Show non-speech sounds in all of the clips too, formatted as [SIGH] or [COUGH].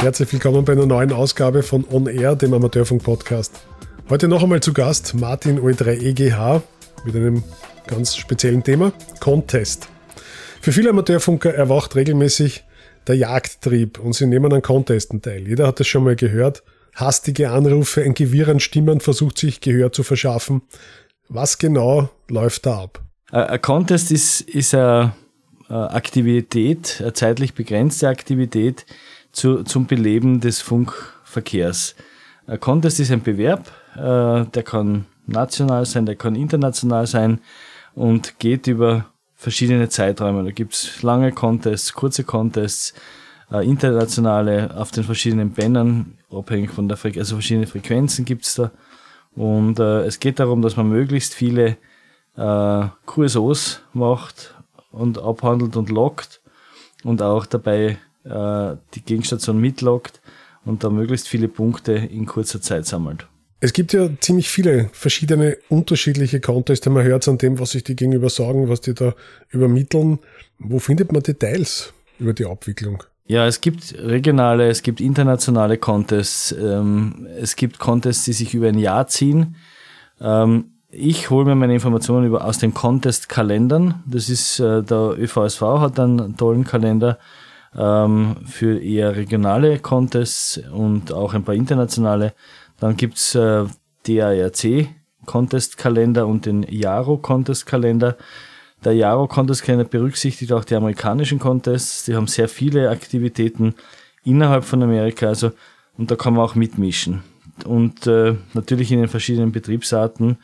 Herzlich willkommen bei einer neuen Ausgabe von On Air, dem Amateurfunk-Podcast. Heute noch einmal zu Gast Martin O3 EGH mit einem ganz speziellen Thema, Contest. Für viele Amateurfunker erwacht regelmäßig der Jagdtrieb und sie nehmen an Contesten teil. Jeder hat das schon mal gehört. Hastige Anrufe, ein Gewirr an Stimmen versucht sich Gehör zu verschaffen. Was genau läuft da ab? Ein Contest ist, ist eine Aktivität, eine zeitlich begrenzte Aktivität zu, zum Beleben des Funkverkehrs. Ein Contest ist ein Bewerb, äh, der kann national sein, der kann international sein und geht über verschiedene Zeiträume. Da gibt's lange Contests, kurze Contests, äh, internationale auf den verschiedenen Bändern, abhängig von der Frequenz, also verschiedene Frequenzen gibt's da. Und äh, es geht darum, dass man möglichst viele äh, QSOs macht und abhandelt und lockt und auch dabei äh, die Gegenstation mitlockt und da möglichst viele Punkte in kurzer Zeit sammelt. Es gibt ja ziemlich viele verschiedene unterschiedliche Contests. Man hört es an dem, was sich die gegenüber sagen, was die da übermitteln. Wo findet man Details über die Abwicklung? Ja, es gibt regionale, es gibt internationale Contests. Ähm, es gibt Contests, die sich über ein Jahr ziehen. Ähm, ich hole mir meine Informationen über, aus den Contest-Kalendern. Das ist, äh, der ÖVSV hat einen tollen Kalender ähm, für eher regionale Contests und auch ein paar internationale. Dann gibt's äh, DARC Contest Kalender und den Jaro Contest Kalender. Der Jaro Contest Kalender berücksichtigt auch die amerikanischen Contests. Die haben sehr viele Aktivitäten innerhalb von Amerika, also und da kann man auch mitmischen. Und äh, natürlich in den verschiedenen Betriebsarten.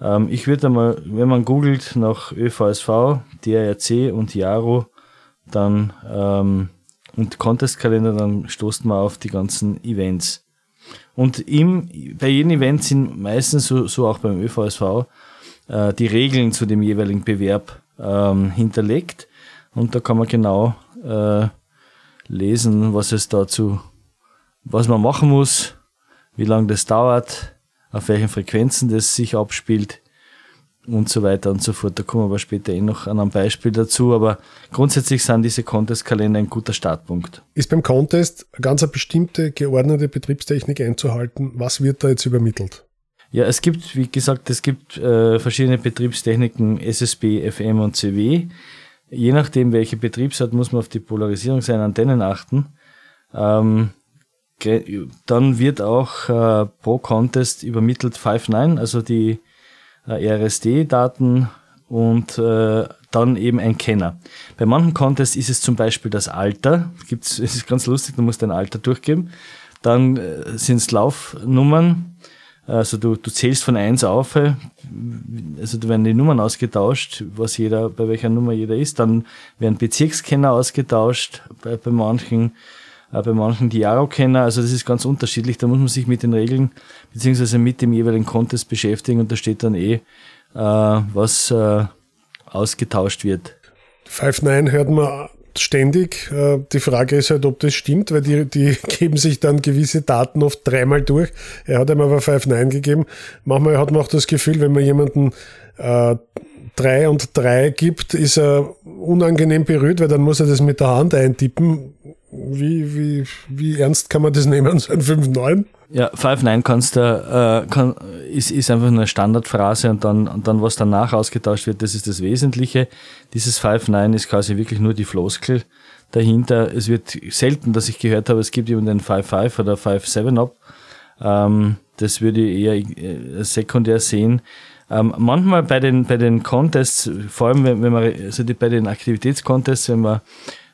Ähm, ich würde einmal, wenn man googelt nach ÖVSV, DARC und Jaro, dann ähm, und Contest-Kalender, dann stoßt man auf die ganzen Events. Und im, bei jedem Event sind meistens, so, so auch beim ÖVSV, äh, die Regeln zu dem jeweiligen Bewerb ähm, hinterlegt. Und da kann man genau äh, lesen, was es dazu, was man machen muss, wie lange das dauert, auf welchen Frequenzen das sich abspielt und so weiter und so fort. Da kommen wir später eh noch an einem Beispiel dazu, aber grundsätzlich sind diese Contest-Kalender ein guter Startpunkt. Ist beim Contest eine ganz eine bestimmte geordnete Betriebstechnik einzuhalten? Was wird da jetzt übermittelt? Ja, es gibt, wie gesagt, es gibt äh, verschiedene Betriebstechniken, SSB, FM und CW. Je nachdem, welche Betriebsart, muss man auf die Polarisierung seiner Antennen achten. Ähm, dann wird auch äh, pro Contest übermittelt 5.9, also die RSD-Daten und äh, dann eben ein Kenner. Bei manchen Contests ist es zum Beispiel das Alter. Gibt's, [LAUGHS] es ist ganz lustig, du musst dein Alter durchgeben. Dann äh, sind es Laufnummern. Also du, du zählst von eins auf, äh, also da werden die Nummern ausgetauscht, was jeder, bei welcher Nummer jeder ist. Dann werden Bezirkskenner ausgetauscht bei, bei manchen äh, bei manchen die Jaro-Kenner. Also das ist ganz unterschiedlich. Da muss man sich mit den Regeln beziehungsweise mit dem jeweiligen Contest beschäftigen und da steht dann eh, äh, was äh, ausgetauscht wird. Five Nine hört man ständig. Äh, die Frage ist halt, ob das stimmt, weil die, die [LAUGHS] geben sich dann gewisse Daten oft dreimal durch. Er hat ihm aber Five Nine gegeben. Manchmal hat man auch das Gefühl, wenn man jemanden äh, drei und drei gibt, ist er unangenehm berührt, weil dann muss er das mit der Hand eintippen. Wie, wie, wie ernst kann man das nehmen, so ein 5-9? Ja, 5-9 kannst du, äh, kann, ist, ist einfach eine Standardphrase und dann, und dann, was danach ausgetauscht wird, das ist das Wesentliche. Dieses 5-9 ist quasi wirklich nur die Floskel dahinter. Es wird selten, dass ich gehört habe, es gibt jemanden den 5-5 oder 5-7-Up. Ähm, das würde ich eher äh, sekundär sehen. Ähm, manchmal bei den, bei den Contests, vor allem wenn, wenn man, also die, bei den Aktivitätscontests, wenn man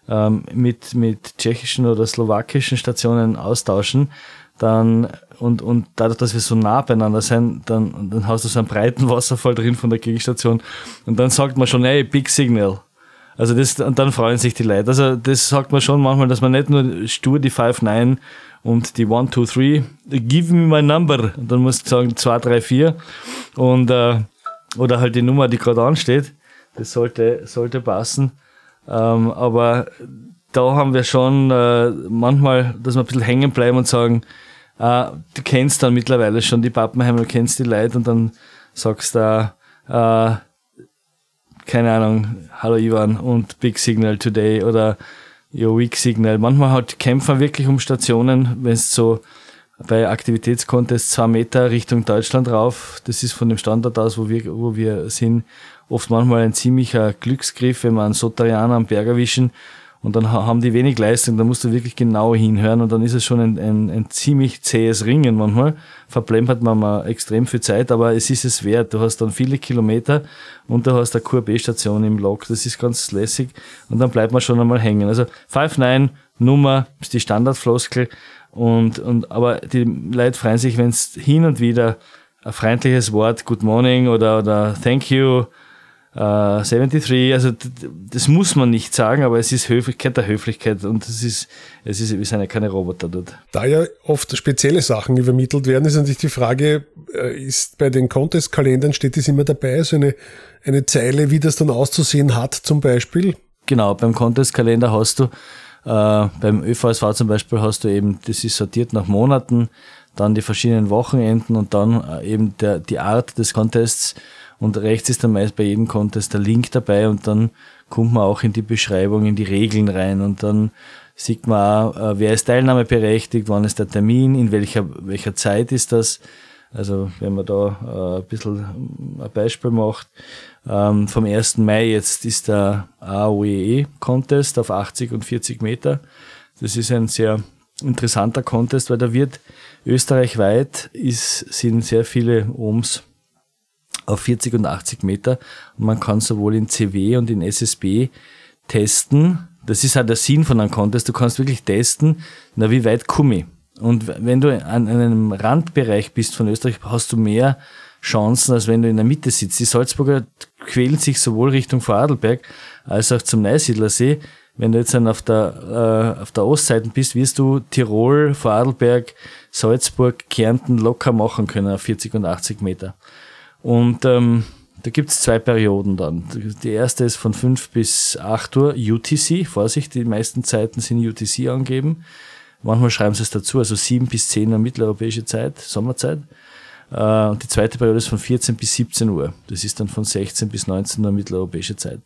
ähm, mit, mit tschechischen oder slowakischen Stationen austauschen, dann und, und dadurch, dass wir so nah beieinander sind, dann, dann hast du so einen breiten Wasserfall drin von der Gegenstation und dann sagt man schon, hey, Big Signal. Also das, und dann freuen sich die Leute. Also das sagt man schon manchmal, dass man nicht nur stur die 5-9 und die 1, 2, 3, give me my number. Und dann musst du sagen 2, 3, 4 und äh, oder halt die Nummer, die gerade ansteht. Das sollte, sollte passen. Ähm, aber da haben wir schon äh, manchmal, dass wir ein bisschen hängen bleiben und sagen, äh, du kennst dann mittlerweile schon die Pappenheimer, du kennst die Leute und dann sagst du, äh, keine Ahnung, hallo Ivan und Big Signal Today oder Ja, Weak Signal. Manchmal hat Kämpfer wirklich um Stationen, wenn es so bei Aktivitätscontests zwei Meter Richtung Deutschland rauf. Das ist von dem Standort aus, wo wir, wo wir sind, oft manchmal ein ziemlicher Glücksgriff, wenn wir einen Soterianer am Berg erwischen und dann haben die wenig Leistung, da musst du wirklich genau hinhören und dann ist es schon ein, ein, ein ziemlich zähes Ringen manchmal. Verplempert man mal extrem viel Zeit, aber es ist es wert. Du hast dann viele Kilometer und du hast eine QB-Station im Log. Das ist ganz lässig und dann bleibt man schon einmal hängen. Also 5-9 Nummer ist die Standardfloskel und, und aber die Leute freuen sich, wenn es hin und wieder ein freundliches Wort, Good Morning oder, oder Thank you Uh, 73, also das muss man nicht sagen, aber es ist Höflichkeit der Höflichkeit und es ist, es ist, wir sind ja keine Roboter dort. Da ja oft spezielle Sachen übermittelt werden, ist natürlich die Frage, äh, ist bei den Contest-Kalendern steht das immer dabei, so eine, eine Zeile, wie das dann auszusehen hat zum Beispiel? Genau, beim Contest-Kalender hast du, äh, beim ÖVSV zum Beispiel hast du eben, das ist sortiert nach Monaten, dann die verschiedenen Wochenenden und dann äh, eben der, die Art des Contests, und rechts ist dann meist bei jedem Contest der Link dabei und dann kommt man auch in die Beschreibung, in die Regeln rein und dann sieht man auch, äh, wer ist teilnahmeberechtigt, wann ist der Termin, in welcher, welcher Zeit ist das. Also wenn man da äh, ein bisschen ein Beispiel macht, ähm, vom 1. Mai jetzt ist der AOE Contest auf 80 und 40 Meter. Das ist ein sehr interessanter Contest, weil da wird österreichweit ist, sind sehr viele Ohms auf 40 und 80 Meter. Und man kann sowohl in CW und in SSB testen. Das ist halt der Sinn von einem Contest. Du kannst wirklich testen, na, wie weit komme ich. Und wenn du an einem Randbereich bist von Österreich, hast du mehr Chancen, als wenn du in der Mitte sitzt. Die Salzburger quälen sich sowohl Richtung Vorarlberg als auch zum Neusiedlersee. Wenn du jetzt dann auf der, äh, auf der Ostseite bist, wirst du Tirol, Vorarlberg, Salzburg, Kärnten locker machen können auf 40 und 80 Meter. Und ähm, da gibt's zwei Perioden dann. Die erste ist von 5 bis 8 Uhr UTC. Vorsicht, die meisten Zeiten sind UTC angeben. Manchmal schreiben sie es dazu, also 7 bis 10 Uhr mitteleuropäische Zeit, Sommerzeit. Äh, und die zweite Periode ist von 14 bis 17 Uhr. Das ist dann von 16 bis 19 Uhr mitteleuropäische Zeit.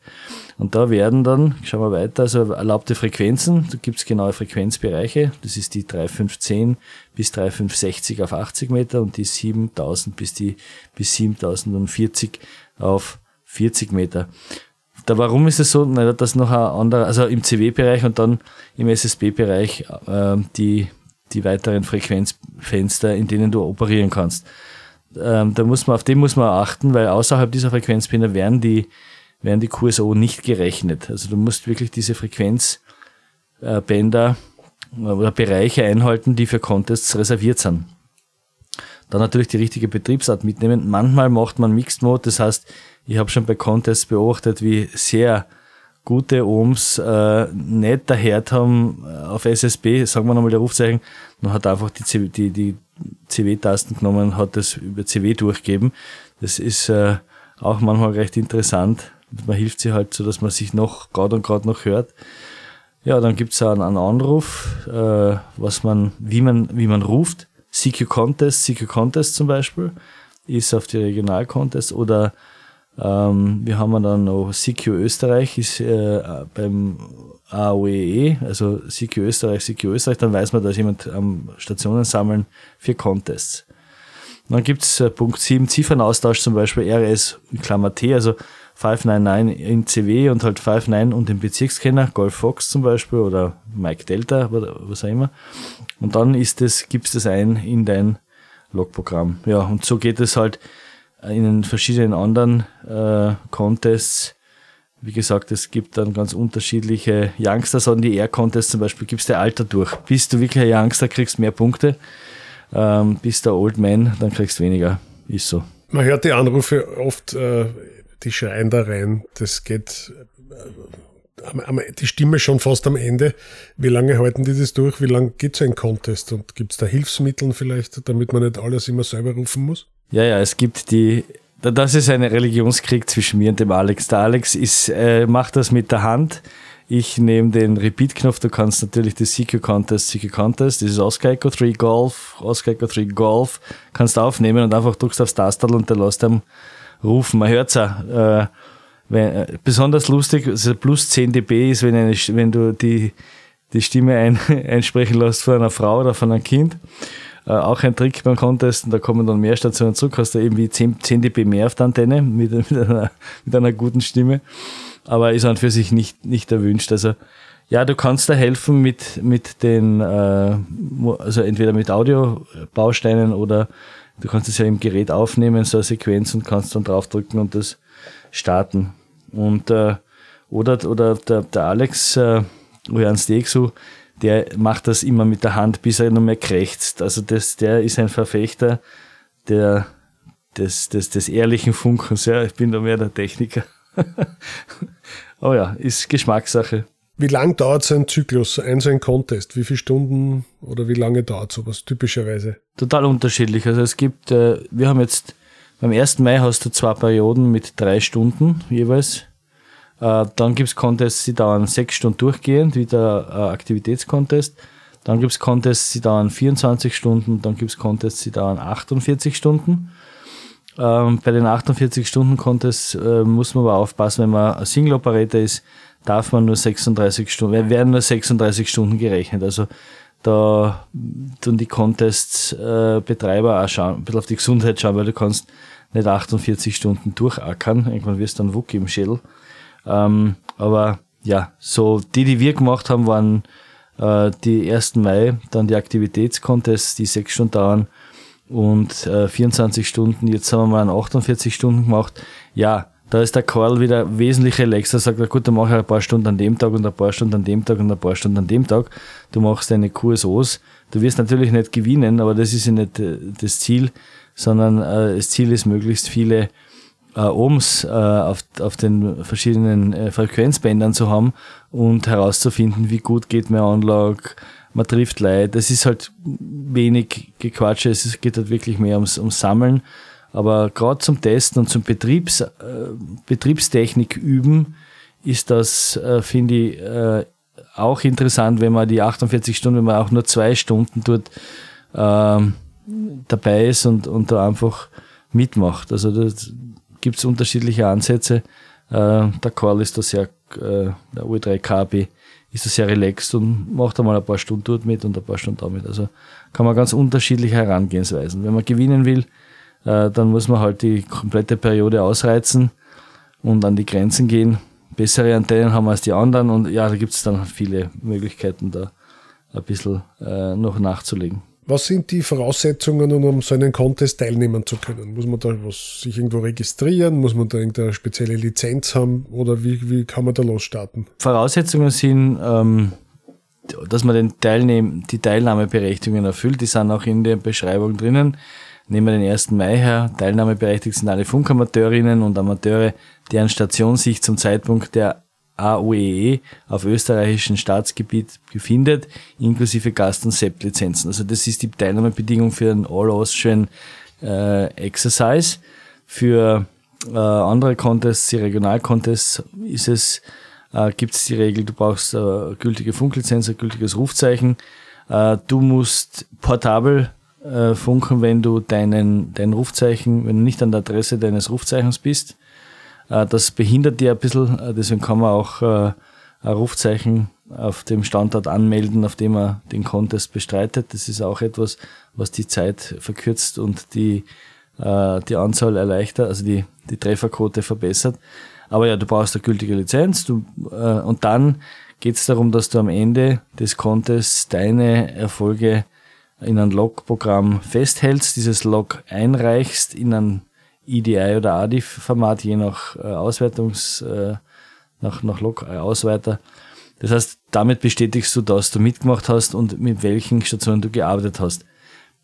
Und da werden dann, schauen wir weiter, also erlaubte Frequenzen, da gibt's genaue Frequenzbereiche. Das ist die 3510 bis 3560 auf 80 Meter und die 7000 bis die bis 7040 auf 40 Meter. Da warum ist es so? Na, dass noch ein anderer, also im CW-Bereich und dann im SSB-Bereich äh, die, die weiteren Frequenzfenster, in denen du operieren kannst ähm, da muss man, auf den muss man achten, weil außerhalb dieser Frequenzbänder werden die, werden die QSO nicht gerechnet. Also du musst wirklich diese Frequenzbänder äh, oder Bereiche einhalten, die für Contests reserviert sind. Dann natürlich die richtige Betriebsart mitnehmen. Manchmal macht man Mixed Mode, das heißt, ich habe schon bei Contests beobachtet, wie sehr gute Ohms äh, nicht daher haben äh, auf SSB, sagen wir nochmal der Rufzeichen, man hat einfach die, die, die CW-Tasten genommen hat das über CW durchgegeben. Das ist äh, auch manchmal recht interessant. Man hilft sich halt so, dass man sich noch gerade und gerade noch hört. Ja, dann gibt's auch einen, einen Anruf, äh, was man, wie man, wie man ruft. CQ Contest, CQ Contest zum Beispiel, ist auf die Regional Contest oder ähm, wir haben dann noch CQ Österreich, ist äh, beim AOEE, also CQ Österreich, CQ Österreich, dann weiß man, da ist jemand am Stationen sammeln für Contests. Dann gibt's äh, Punkt 7, Ziffernaustausch, zum Beispiel RS Klammer T, also 599 in CW und halt 59 und den Bezirkskenner, Golf Fox zum Beispiel oder Mike Delta, was auch immer. Und dann ist es, gibst es ein in dein Logprogramm. Ja, und so geht es halt in den verschiedenen anderen äh, Contests wie gesagt, es gibt dann ganz unterschiedliche Youngsters an die Air Contest zum Beispiel, gibst du Alter durch. Bist du wirklich ein Youngster, kriegst mehr Punkte. Ähm, bist du Old Man, dann kriegst du weniger. Ist so. Man hört die Anrufe oft, äh, die schreien da rein. Das geht äh, die Stimme schon fast am Ende. Wie lange halten die das durch? Wie lange geht so ein Contest? Und gibt es da Hilfsmittel vielleicht, damit man nicht alles immer selber rufen muss? Ja, ja, es gibt die das ist ein Religionskrieg zwischen mir und dem Alex. Der Alex ist, äh, macht das mit der Hand. Ich nehme den Repeat-Knopf. Du kannst natürlich das CQ Contest, CQ Contest, das ist Oscar Echo 3 Golf, Oscar Echo 3 Golf, kannst aufnehmen und einfach drückst aufs Tasterl und der lässt einem rufen. Man hört's auch. Äh, wenn, äh, besonders lustig, also plus 10 dB ist, wenn, eine, wenn du die, die Stimme ein, [LAUGHS] einsprechen lässt von einer Frau oder von einem Kind. Äh, auch ein Trick beim Contest, und da kommen dann mehr Stationen zurück, hast du irgendwie 10, 10 dB mehr auf der Antenne mit, [LAUGHS] mit, einer, mit einer guten Stimme. Aber ist an für sich nicht, nicht erwünscht. Also, ja, du kannst da helfen mit, mit den, äh, also entweder mit Audiobausteinen oder du kannst es ja im Gerät aufnehmen, so eine Sequenz und kannst dann draufdrücken und das starten. Und äh, oder, oder der, der Alex äh, Jan Stegsu, der macht das immer mit der Hand, bis er noch mehr krächzt. Also das, der ist ein Verfechter der, des, des, des ehrlichen Funkens. Ja, ich bin da mehr der Techniker. [LAUGHS] Aber ja, ist Geschmackssache. Wie lang dauert so ein Zyklus, ein so ein Contest? Wie viele Stunden oder wie lange dauert sowas typischerweise? Total unterschiedlich. Also es gibt, äh, wir haben jetzt beim 1. Mai hast du zwei Perioden mit drei Stunden jeweils. Äh, dann gibt es Contests, die dauern sechs Stunden durchgehend, wie der äh, Aktivitätscontest. Dann gibt es Contests, die dauern 24 Stunden. Dann gibt es Contests, die dauern 48 Stunden. Ähm, bei den 48 Stunden Contests äh, muss man aber aufpassen, wenn man ein Single Operator ist, darf man nur 36 Stunden, werden nur 36 Stunden gerechnet. Also da tun die Contest-Betreiber auch schauen, ein bisschen auf die Gesundheit schauen, weil du kannst nicht 48 Stunden durchackern. Irgendwann wirst du dann Wuck im Schädel. Ähm, aber ja, so die, die wir gemacht haben, waren äh, die 1. Mai, dann die Aktivitätscontests, die sechs Stunden dauern und äh, 24 Stunden. Jetzt haben wir einen 48 Stunden gemacht. Ja, da ist der Karl wieder wesentlich relaxer, sagt er, gut, dann mache ich ein paar Stunden an dem Tag und ein paar Stunden an dem Tag und ein paar Stunden an dem Tag. Du machst deine QSOs. Du wirst natürlich nicht gewinnen, aber das ist ja nicht äh, das Ziel, sondern äh, das Ziel ist, möglichst viele äh, Ohms äh, auf, auf den verschiedenen äh, Frequenzbändern zu haben und herauszufinden, wie gut geht mein Anlage, man trifft Leute. Das ist halt wenig Gequatsche, es geht halt wirklich mehr ums, ums Sammeln aber gerade zum Testen und zum Betriebs, äh, Betriebstechnik üben ist das, äh, finde ich, äh, auch interessant, wenn man die 48 Stunden, wenn man auch nur zwei Stunden dort ähm, dabei ist und, und da einfach mitmacht. Also da gibt es unterschiedliche Ansätze. Äh, der Call ist da sehr, äh, der U3KB ist da sehr relaxed und macht einmal ein paar Stunden dort mit und ein paar Stunden damit. Also kann man ganz unterschiedliche Herangehensweisen. Wenn man gewinnen will, äh, dann muss man halt die komplette Periode ausreizen und an die Grenzen gehen. Bessere Antennen haben als die anderen und ja, da gibt es dann viele Möglichkeiten, da ein bisschen äh, noch nachzulegen. Was sind die Voraussetzungen, um so einen Contest teilnehmen zu können? Muss man da was, sich irgendwo registrieren? Muss man da irgendeine spezielle Lizenz haben? Oder wie, wie kann man da losstarten? Voraussetzungen sind, ähm, dass man den Teilnehm die Teilnahmeberechtigungen erfüllt. Die sind auch in der Beschreibung drinnen. Nehmen wir den 1. Mai her. Teilnahmeberechtigt sind alle Funkamateurinnen und Amateure, deren Station sich zum Zeitpunkt der AOEE e auf österreichischem Staatsgebiet befindet, inklusive Gast- und SEP-Lizenzen. Also das ist die Teilnahmebedingung für einen All-Austrian äh, Exercise. Für äh, andere Contests, die Regionalcontests, ist es, äh, gibt es die Regel, du brauchst äh, gültige Funklizenz, ein gültiges Rufzeichen. Äh, du musst portabel äh, funken, wenn du deinen, dein Rufzeichen, wenn du nicht an der Adresse deines Rufzeichens bist. Äh, das behindert dir ein bisschen, äh, deswegen kann man auch äh, ein Rufzeichen auf dem Standort anmelden, auf dem er den Contest bestreitet. Das ist auch etwas, was die Zeit verkürzt und die, die Anzahl erleichtert, also die, die Trefferquote verbessert. Aber ja, du brauchst eine gültige Lizenz du, und dann geht es darum, dass du am Ende des Contests deine Erfolge in ein Log-Programm festhältst, dieses Log einreichst in ein EDI oder ADIF-Format, je nach äh, Auswertungs, äh, nach, nach Log-Ausweiter. Das heißt, damit bestätigst du, dass du mitgemacht hast und mit welchen Stationen du gearbeitet hast.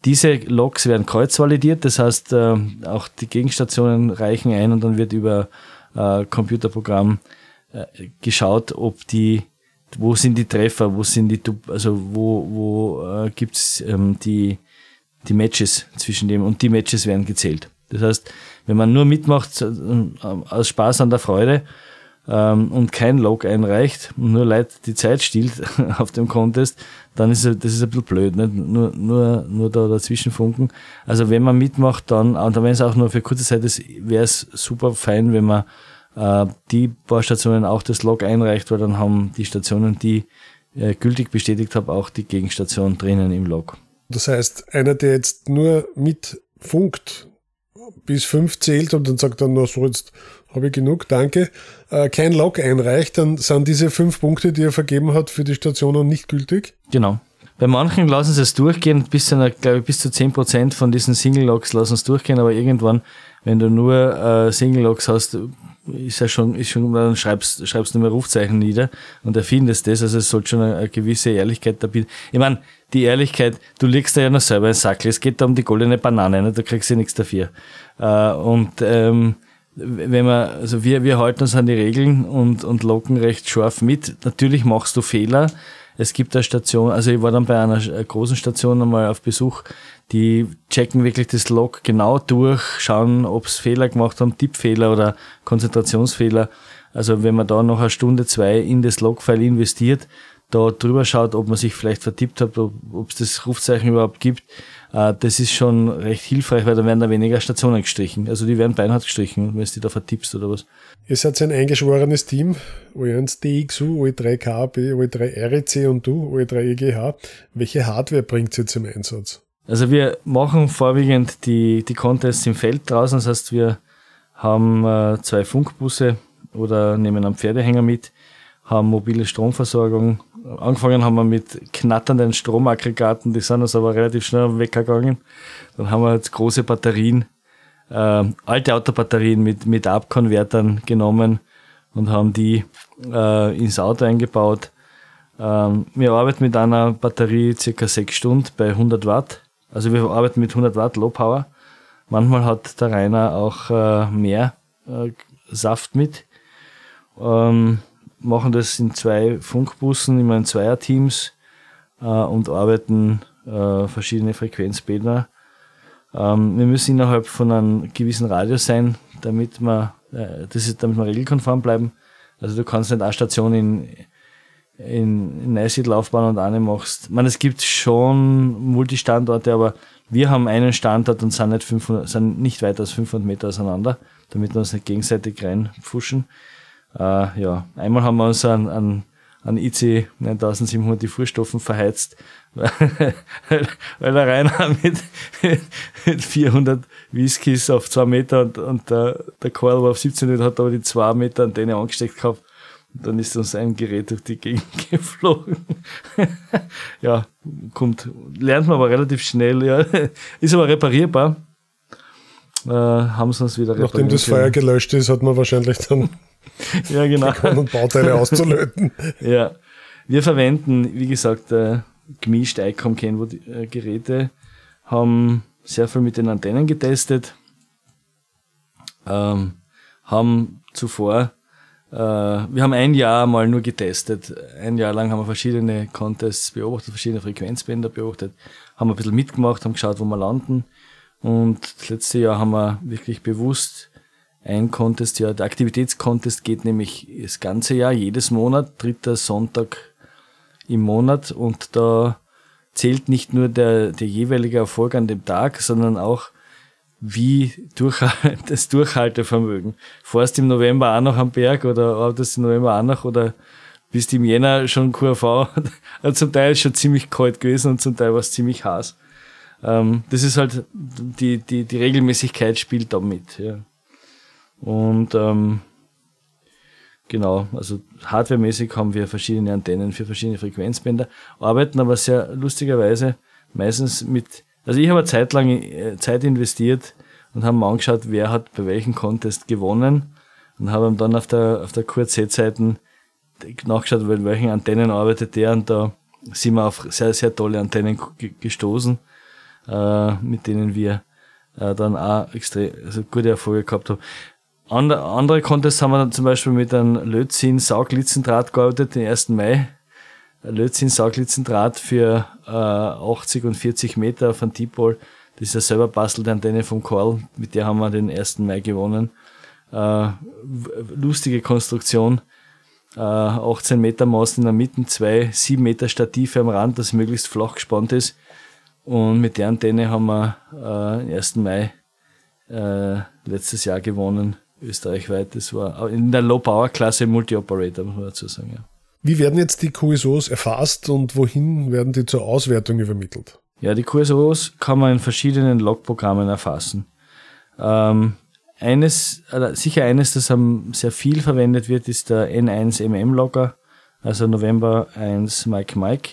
Diese Logs werden kreuzvalidiert, das heißt, äh, auch die Gegenstationen reichen ein und dann wird über äh, Computerprogramm äh, geschaut, ob die wo sind die Treffer, wo sind die, also wo, wo äh, gibt's ähm, die, die Matches zwischen dem und die Matches werden gezählt. Das heißt, wenn man nur mitmacht äh, aus Spaß an der Freude ähm, und kein Log einreicht und nur Leute die Zeit stiehlt [LAUGHS] auf dem Contest, dann ist das ist ein bisschen blöd, nicht? Nur, nur, nur da dazwischen funken. Also wenn man mitmacht, dann, und wenn es auch nur für kurze Zeit ist, wäre es super fein, wenn man äh, die paar Stationen auch das Log einreicht, weil dann haben die Stationen, die äh, gültig bestätigt habe, auch die Gegenstation drinnen im Log. Das heißt, einer, der jetzt nur mit funkt, bis fünf zählt und dann sagt dann, na so, jetzt habe ich genug, danke, äh, kein Log einreicht, dann sind diese fünf Punkte, die er vergeben hat, für die Stationen nicht gültig? Genau. Bei manchen lassen sie es durchgehen, bis zu, einer, glaube ich, bis zu 10% von diesen Single-Logs lassen es durchgehen, aber irgendwann, wenn du nur äh, Single-Logs hast, ist ja schon, ist schon, dann schreibst, schreibst du nur Rufzeichen nieder und erfindest das, also es sollte schon eine, eine gewisse Ehrlichkeit da bieten. Ich meine, die Ehrlichkeit, du legst da ja noch selber einen Sackel, es geht da um die goldene Banane, ne? da kriegst du nichts dafür. Äh, und ähm, wenn man, also wir, wir halten uns an die Regeln und, und locken recht scharf mit. Natürlich machst du Fehler. Es gibt eine Station, also ich war dann bei einer großen Station einmal auf Besuch, die checken wirklich das Log genau durch, schauen, ob es Fehler gemacht haben, Tippfehler oder Konzentrationsfehler. Also wenn man da noch eine Stunde, zwei in das Logfile investiert, da drüber schaut, ob man sich vielleicht vertippt hat, ob es das Rufzeichen überhaupt gibt, äh, das ist schon recht hilfreich, weil da werden da weniger Stationen gestrichen. Also die werden beinhart gestrichen, wenn du die da vertippst oder was. Ihr seid ein eingeschworenes Team, OE1 DXU, OE3KB, OE3REC und du, OE3EGH. Welche Hardware bringt ihr im Einsatz? Also wir machen vorwiegend die, die Contests im Feld draußen, das heißt wir haben äh, zwei Funkbusse oder nehmen einen Pferdehänger mit, haben mobile Stromversorgung, angefangen haben wir mit knatternden Stromaggregaten, die sind uns aber relativ schnell weggegangen. Dann haben wir jetzt große Batterien, äh, alte Autobatterien mit, mit Abkonvertern genommen und haben die äh, ins Auto eingebaut. Ähm, wir arbeiten mit einer Batterie circa sechs Stunden bei 100 Watt. Also wir arbeiten mit 100 Watt Low Power. Manchmal hat der Rainer auch äh, mehr äh, Saft mit. Ähm, machen das in zwei Funkbussen, immer in Zweierteams äh, und arbeiten äh, verschiedene Frequenzbänder. Ähm, wir müssen innerhalb von einem gewissen Radius sein, damit wir, äh, das ist, damit wir regelkonform bleiben. Also du kannst nicht eine Station in, in, in Neusiedl aufbauen und eine machst. Ich meine, es gibt schon Multistandorte, aber wir haben einen Standort und sind nicht, 500, sind nicht weiter als 500 Meter auseinander, damit wir uns nicht gegenseitig reinfuschen. Äh, ja, einmal haben wir uns an, an, an IC 9700 die Fuhrstoffen verheizt, [LAUGHS] weil, der Rainer mit, mit 400 Whiskys auf 2 Meter und, und der, der Karl war auf 17 Meter, hat aber die 2 Meter Antenne angesteckt gehabt. Und dann ist uns ein Gerät durch die Gegend [LAUGHS] geflogen. ja, kommt, lernt man aber relativ schnell, ja. Ist aber reparierbar. Äh, haben sie uns wieder repariert. Nachdem das Feuer gelöscht ist, hat man wahrscheinlich dann [LAUGHS] ja, genau. Und Bauteile auszulöten. ja. Wir verwenden, wie gesagt, äh, gemischt ICOM Kenwo äh, Geräte, haben sehr viel mit den Antennen getestet, ähm, haben zuvor, äh, wir haben ein Jahr mal nur getestet. Ein Jahr lang haben wir verschiedene Contests beobachtet, verschiedene Frequenzbänder beobachtet, haben ein bisschen mitgemacht, haben geschaut, wo wir landen. Und das letzte Jahr haben wir wirklich bewusst ein Contest, ja, der Aktivitätscontest geht nämlich das ganze Jahr, jedes Monat, dritter Sonntag im Monat und da zählt nicht nur der, der jeweilige Erfolg an dem Tag, sondern auch wie durch, [LAUGHS] das Durchhaltevermögen. Fährst im November auch noch am Berg oder arbeitest im November auch noch oder bist im Jänner schon QRV. [LAUGHS] Zum Teil ist schon ziemlich kalt gewesen und zum Teil war es ziemlich heiß. Ähm, das ist halt, die, die, die Regelmäßigkeit spielt da mit. Ja. Und ähm, genau, also hardwaremäßig haben wir verschiedene Antennen für verschiedene Frequenzbänder, arbeiten aber sehr lustigerweise meistens mit, also ich habe eine Zeit lang äh, Zeit investiert und haben mir angeschaut, wer hat bei welchem Contest gewonnen und habe dann auf der, auf der QRZ-Seiten nachgeschaut, mit welchen Antennen arbeitet der und da sind wir auf sehr, sehr tolle Antennen gestoßen, äh, mit denen wir äh, dann auch extrem also gute Erfolge gehabt haben. Andere, Contests haben wir dann zum Beispiel mit einem Lötzinn Sauglitzendraht gearbeitet, den 1. Mai. Lötzinn Sauglitzendraht für äh, 80 und 40 Meter von Tipol. Das ist ja selber bastelte Antenne vom Karl, mit der haben wir den 1. Mai gewonnen. Äh, lustige Konstruktion. Äh, 18 Meter Mast in der Mitte, zwei 7 Meter Stative am Rand, das möglichst flach gespannt ist. Und mit der Antenne haben wir äh, den 1. Mai äh, letztes Jahr gewonnen österreichweit. Das war in der Low-Power-Klasse Multi-Operator, muss man dazu sagen. Ja. Wie werden jetzt die QSOs erfasst und wohin werden die zur Auswertung übermittelt? Ja, die QSOs kann man in verschiedenen Logprogrammen erfassen. Ähm, eines, äh, sicher eines, das sehr viel verwendet wird, ist der N1MM-Logger, also November 1 Mike Mike.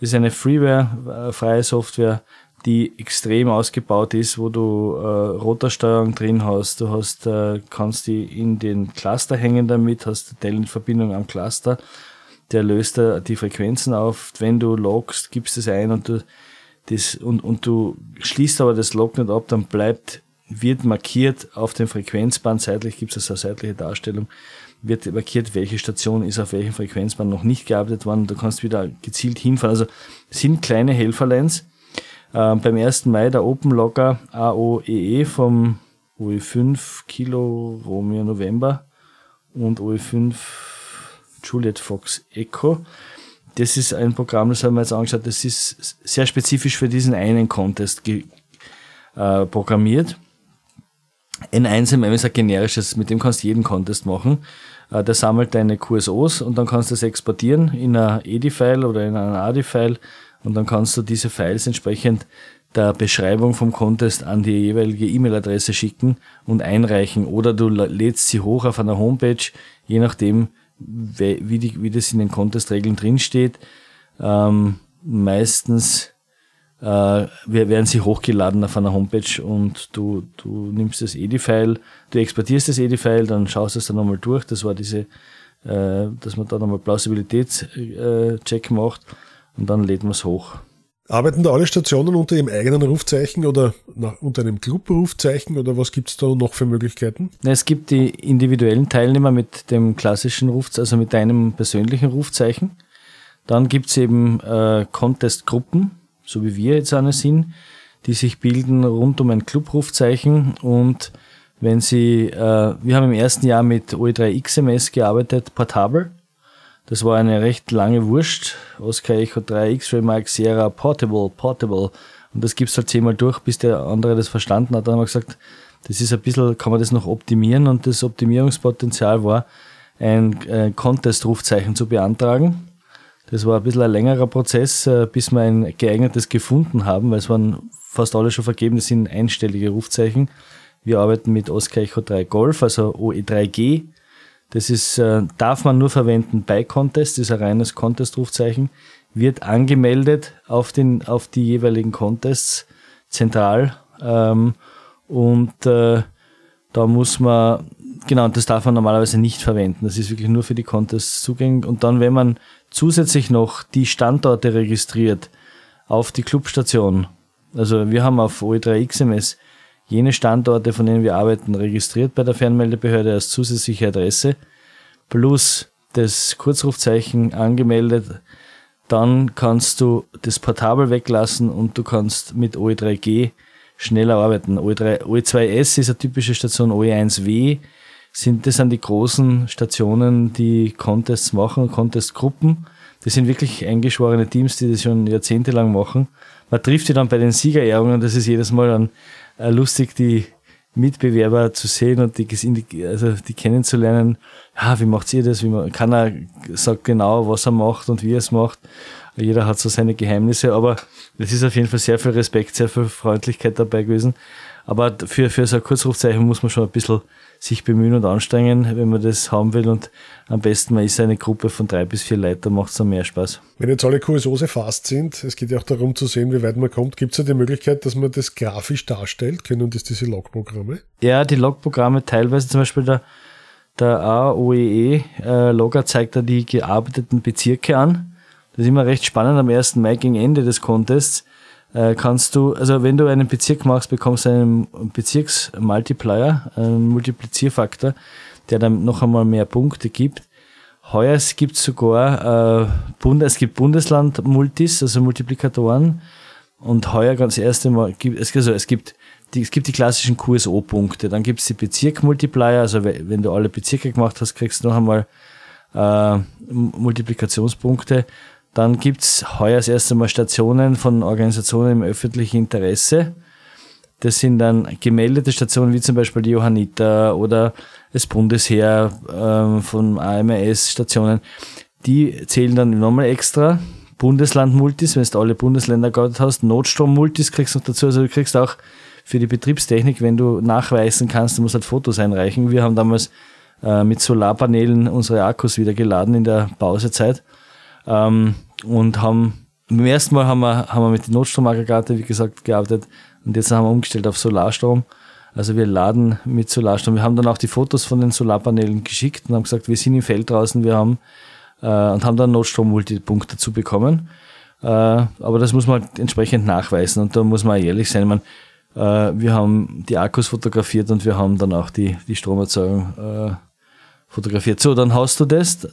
Das ist eine Freeware, äh, freie Software, die extrem ausgebaut ist, wo du äh, Rotorsteuerung drin hast, du hast, äh, kannst die in den Cluster hängen damit, hast Telnet-Verbindung am Cluster, der löst da die Frequenzen auf. Wenn du logst, gibst es ein und du das, und, und du schließt aber das Log nicht ab, dann bleibt, wird markiert auf dem Frequenzband, seitlich gibt es eine seitliche Darstellung, wird markiert, welche Station ist auf welchem Frequenzband noch nicht gearbeitet worden. Du kannst wieder gezielt hinfahren. Also sind kleine Helferlines, ähm, beim 1. Mai der Open Logger AOEE e vom OE5 Kilo Romeo November und OE5 Juliet Fox Echo. Das ist ein Programm, das haben wir jetzt angeschaut, das ist sehr spezifisch für diesen einen Contest äh, programmiert. N1MM ist ein generisches, mit dem kannst du jeden Contest machen. Äh, der sammelt deine QSOs und dann kannst du das exportieren in einer EDI-File oder in einer ADI-File und dann kannst du diese Files entsprechend der Beschreibung vom Contest an die jeweilige E-Mail-Adresse schicken und einreichen oder du lädst sie hoch auf einer Homepage, je nachdem, wie, die, wie das in den Contest-Regeln drinsteht. Ähm, meistens äh, werden sie hochgeladen auf einer Homepage und du, du nimmst das EDI-File, du exportierst das EDI-File, dann schaust du es dann nochmal durch. Das war diese, äh, dass man da nochmal Plausibilitätscheck äh, macht und dann lädt man es hoch. Arbeiten da alle Stationen unter ihrem eigenen Rufzeichen oder nach, unter einem Club-Rufzeichen oder was gibt es da noch für Möglichkeiten? Es gibt die individuellen Teilnehmer mit dem klassischen Rufzeichen, also mit einem persönlichen Rufzeichen. Dann gibt es eben äh, Contest-Gruppen, so wie wir jetzt eine sind, die sich bilden rund um ein Club-Rufzeichen und wenn sie, äh, wir haben im ersten Jahr mit OE3XMS gearbeitet, portabel. Das war eine recht lange Wurst. Oscar Echo 3 X-Ray Mike Sierra Portable, Portable. Und das gibt's halt zehnmal durch, bis der andere das verstanden hat. Dann haben wir gesagt, das ist ein bisschen, kann man das noch optimieren und das Optimierungspotenzial war, ein äh, Contest-Rufzeichen zu beantragen. Das war ein bisschen ein längerer Prozess, äh, bis wir ein geeignetes gefunden haben, weil es waren fast alle schon vergeben, das sind einstellige Rufzeichen. Wir arbeiten mit Oscar Echo 3 Golf, also OE3G das ist, äh, darf man nur verwenden bei Contest, ist ein reines Contest-Rufzeichen, wird angemeldet auf, den, auf die jeweiligen Contests zentral ähm, und äh, da muss man, genau, das darf man normalerweise nicht verwenden. Das ist wirklich nur für die Contests zugänglich. Und dann, wenn man zusätzlich noch die Standorte registriert auf die Clubstation, also wir haben auf OE3XMS jene Standorte, von denen wir arbeiten, registriert bei der Fernmeldebehörde als zusätzliche Adresse plus das Kurzrufzeichen angemeldet. Dann kannst du das Portabel weglassen und du kannst mit OE3G schneller arbeiten. OE3, OE2S ist eine typische Station, OE1W sind, das sind die großen Stationen, die Contests machen, Contestgruppen. Das sind wirklich eingeschworene Teams, die das schon jahrzehntelang machen. Man trifft sie dann bei den Siegerehrungen, das ist jedes Mal äh, lustig, die Mitbewerber zu sehen und die, also die kennenzulernen. Ja, wie macht ihr das? Wie man, keiner sagt genau, was er macht und wie er es macht. Jeder hat so seine Geheimnisse, aber es ist auf jeden Fall sehr viel Respekt, sehr viel Freundlichkeit dabei gewesen. Aber für, für so ein Kurzrufzeichen muss man schon ein bisschen sich bemühen und anstrengen, wenn man das haben will. Und am besten, man ist eine Gruppe von drei bis vier Leuten, macht es dann mehr Spaß. Wenn jetzt alle QSOs erfasst sind, es geht ja auch darum zu sehen, wie weit man kommt, gibt es ja die Möglichkeit, dass man das grafisch darstellt. Können das diese Logprogramme? Ja, die Logprogramme teilweise, zum Beispiel der, der AOEE-Logger äh, zeigt da die gearbeiteten Bezirke an. Das ist immer recht spannend am 1. Mai gegen Ende des Contests äh, kannst du, also wenn du einen Bezirk machst, bekommst du einen Bezirksmultiplier, einen Multiplizierfaktor, der dann noch einmal mehr Punkte gibt. Heuer gibt es sogar äh, Bund, es gibt Bundesland-Multis, also Multiplikatoren. Und heuer ganz erste Mal gibt es, also es gibt die, es gibt die klassischen QSO-Punkte. Dann gibt es die Bezirk-Multiplier, also wenn du alle Bezirke gemacht hast, kriegst du noch einmal äh, Multiplikationspunkte. Dann gibt's heuer das erste Mal Stationen von Organisationen im öffentlichen Interesse. Das sind dann gemeldete Stationen wie zum Beispiel die Johanniter oder das Bundesheer ähm, von AMS-Stationen. Die zählen dann nochmal extra. Bundesland-Multis, wenn du alle Bundesländer gehabt hast, Notstrom-Multis kriegst du noch dazu. Also du kriegst auch für die Betriebstechnik, wenn du nachweisen kannst, du musst halt Fotos einreichen. Wir haben damals äh, mit Solarpanelen unsere Akkus wieder geladen in der Pausezeit ähm, und haben beim ersten Mal haben wir, haben wir mit den Notstromaggregate, wie gesagt, gearbeitet und jetzt haben wir umgestellt auf Solarstrom. Also wir laden mit Solarstrom. Wir haben dann auch die Fotos von den Solarpanelen geschickt und haben gesagt, wir sind im Feld draußen, wir haben äh, und haben dann Notstrom-Multipunkt dazu bekommen. Äh, aber das muss man halt entsprechend nachweisen und da muss man ehrlich sein. Man, äh, wir haben die Akkus fotografiert und wir haben dann auch die, die Stromerzeugung äh, fotografiert. So, dann hast du das.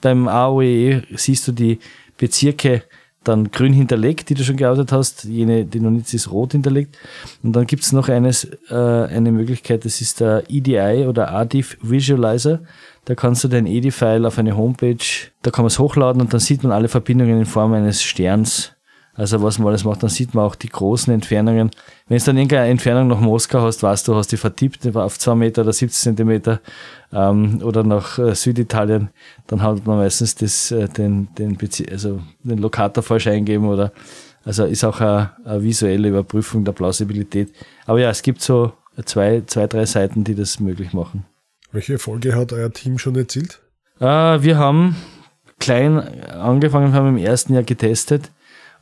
Beim AOE siehst du die Bezirke dann grün hinterlegt, die du schon geoutet hast. Jene, die noch nicht ist, rot hinterlegt. Und dann gibt es noch eines, äh, eine Möglichkeit, das ist der EDI oder ADIF Visualizer. Da kannst du dein EDI-File auf eine Homepage, da kann man es hochladen und dann sieht man alle Verbindungen in Form eines Sterns also was man alles macht, dann sieht man auch die großen Entfernungen. Wenn du dann irgendeine Entfernung nach Moskau hast, weißt du, hast die vertippt auf zwei Meter oder 70 Zentimeter ähm, oder nach äh, Süditalien, dann hat man meistens das, äh, den, den, also den Lokator falsch eingeben oder also ist auch eine, eine visuelle Überprüfung der Plausibilität. Aber ja, es gibt so zwei, zwei, drei Seiten, die das möglich machen. Welche Erfolge hat euer Team schon erzielt? Äh, wir haben klein angefangen, haben im ersten Jahr getestet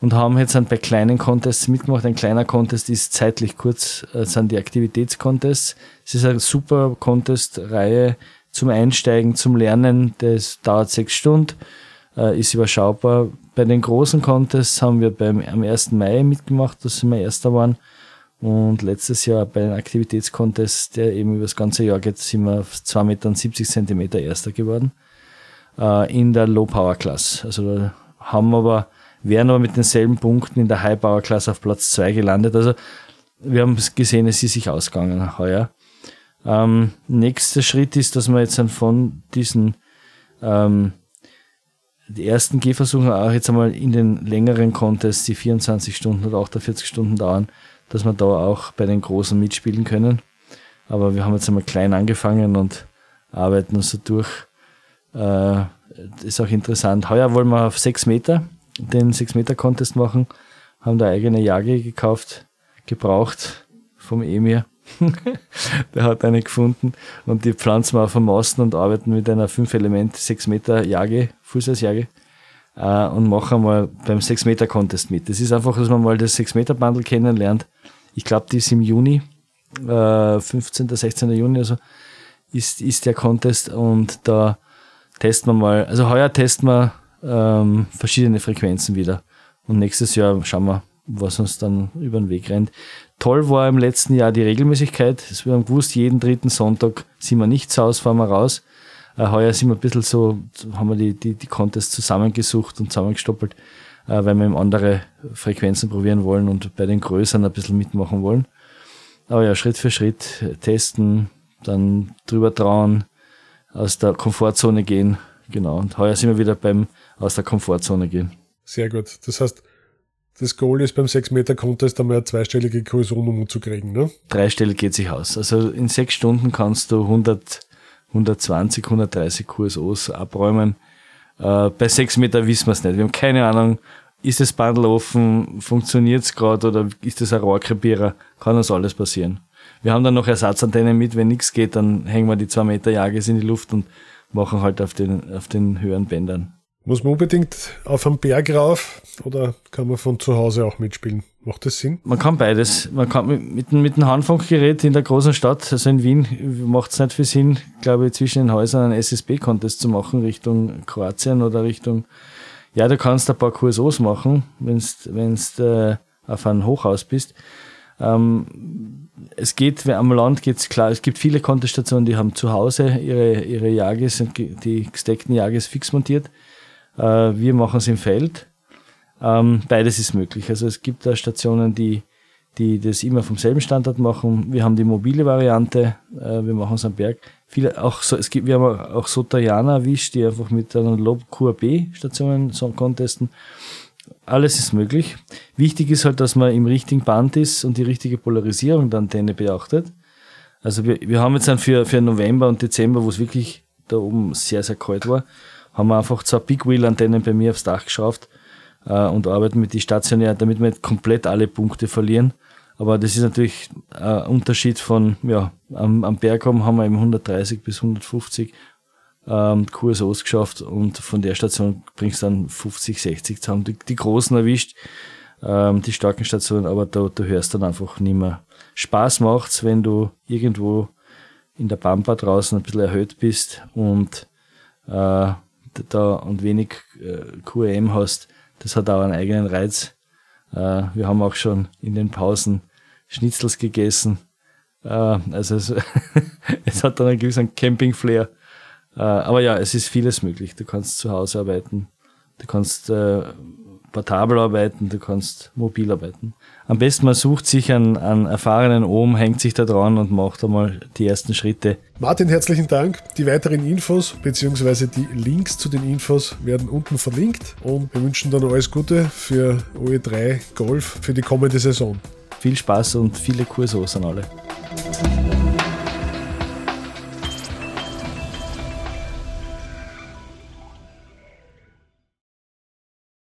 und haben jetzt bei kleinen Contests mitgemacht. Ein kleiner Contest ist zeitlich kurz, äh, sind die Aktivitätscontests. Es ist eine super Contest-Reihe zum Einsteigen, zum Lernen. Das dauert sechs Stunden, äh, ist überschaubar. Bei den großen Contests haben wir beim, am 1. Mai mitgemacht, da sind wir Erster waren. Und letztes Jahr bei den Aktivitätscontests, der eben über das ganze Jahr geht, sind wir auf 2,70 Meter 70 Zentimeter Erster geworden. Äh, in der Low Power Class. Also da haben wir aber wären aber mit denselben Punkten in der High Power Class auf Platz 2 gelandet. Also wir haben gesehen, es ist sich ausgegangen heuer. Ähm, nächster Schritt ist, dass wir jetzt von diesen ähm, die ersten Gehversuchen auch jetzt einmal in den längeren Contests, die 24 Stunden oder 48 Stunden dauern, dass wir da auch bei den Großen mitspielen können. Aber wir haben jetzt einmal klein angefangen und arbeiten uns so durch. Äh, ist auch interessant. Heuer wollen wir auf 6 Meter den 6-Meter-Contest machen, haben da eigene Jage gekauft, gebraucht vom Emir. [LAUGHS] der hat eine gefunden und die pflanzen wir auf dem Masten und arbeiten mit einer 5-Element 6-Meter-Jage, Fußeisjage äh, und machen mal beim 6-Meter-Contest mit. Das ist einfach, dass man mal das 6-Meter-Bundle kennenlernt. Ich glaube, die ist im Juni, äh, 15. 16. Juni, also ist, ist der Contest und da testen wir mal, also heuer testen wir ähm, verschiedene Frequenzen wieder. Und nächstes Jahr schauen wir, was uns dann über den Weg rennt. Toll war im letzten Jahr die Regelmäßigkeit. Wir haben gewusst, jeden dritten Sonntag sind wir nicht zu Hause, fahren wir raus. Äh, heuer sind wir ein bisschen so, haben wir die, die, die Contests zusammengesucht und zusammengestoppelt, äh, weil wir eben andere Frequenzen probieren wollen und bei den größeren ein bisschen mitmachen wollen. Aber ja, Schritt für Schritt testen, dann drüber trauen, aus der Komfortzone gehen. Genau. Und heuer sind wir wieder beim aus der Komfortzone gehen. Sehr gut. Das heißt, das Goal ist beim 6 Meter Contest einmal eine zweistellige Kursunummer zu kriegen, ne? Dreistellig geht sich aus. Also in sechs Stunden kannst du 100, 120, 130 QSOs abräumen. Äh, bei 6 Meter wissen wir es nicht. Wir haben keine Ahnung, ist das Bundle offen, funktioniert es gerade oder ist das ein Rohrkrepierer? Kann uns alles passieren. Wir haben dann noch Ersatzantennen mit, wenn nichts geht, dann hängen wir die 2 Meter Jages in die Luft und machen halt auf den, auf den höheren Bändern. Muss man unbedingt auf einen Berg rauf oder kann man von zu Hause auch mitspielen? Macht das Sinn? Man kann beides. Man kann mit, mit, mit dem Handfunkgerät in der großen Stadt, also in Wien, macht es nicht viel Sinn, glaube ich, zwischen den Häusern einen SSB-Contest zu machen, Richtung Kroatien oder Richtung. Ja, du kannst ein paar QSOs machen, wenn du äh, auf einem Hochhaus bist. Ähm, es geht, am Land geht's klar, es gibt viele Conteststationen, die haben zu Hause ihre, ihre Jagis, die gesteckten Jagis fix montiert. Äh, wir machen es im Feld. Ähm, beides ist möglich. Also es gibt da Stationen, die, die das immer vom selben Standort machen. Wir haben die mobile Variante, äh, wir machen es am Berg. Viele, auch so, es gibt, wir haben auch Soterianer erwischt, die einfach mit einer Lob QAB Stationen so contesten. Alles ist möglich. Wichtig ist halt, dass man im richtigen Band ist und die richtige Polarisierung der Antenne beachtet. Also wir, wir haben jetzt dann für, für November und Dezember, wo es wirklich da oben sehr, sehr kalt war, haben wir einfach zwei Big Wheel Antennen bei mir aufs Dach geschraubt äh, und arbeiten mit die stationär, damit wir nicht komplett alle Punkte verlieren. Aber das ist natürlich ein Unterschied von, ja, am, am Berg haben wir eben 130 bis 150 ähm, QSOs geschafft und von der Station bringst du dann 50, 60 zusammen. Die, die großen erwischt, ähm, die starken Stationen, aber da, da hörst dann einfach nicht mehr. Spaß macht's, wenn du irgendwo in der Pampa draußen ein bisschen erhöht bist und äh, da und wenig äh, QEM hast, das hat auch einen eigenen Reiz. Äh, wir haben auch schon in den Pausen Schnitzels gegessen. Äh, also es, [LAUGHS] es, hat dann einen gewissen Camping-Flair. Äh, aber ja, es ist vieles möglich. Du kannst zu Hause arbeiten, du kannst äh, portabel arbeiten, du kannst mobil arbeiten. Am besten man sucht sich einen, einen erfahrenen Ohm, hängt sich da dran und macht einmal die ersten Schritte. Martin, herzlichen Dank. Die weiteren Infos bzw. die Links zu den Infos werden unten verlinkt und wir wünschen dann alles Gute für OE3 Golf für die kommende Saison. Viel Spaß und viele Kurse an alle.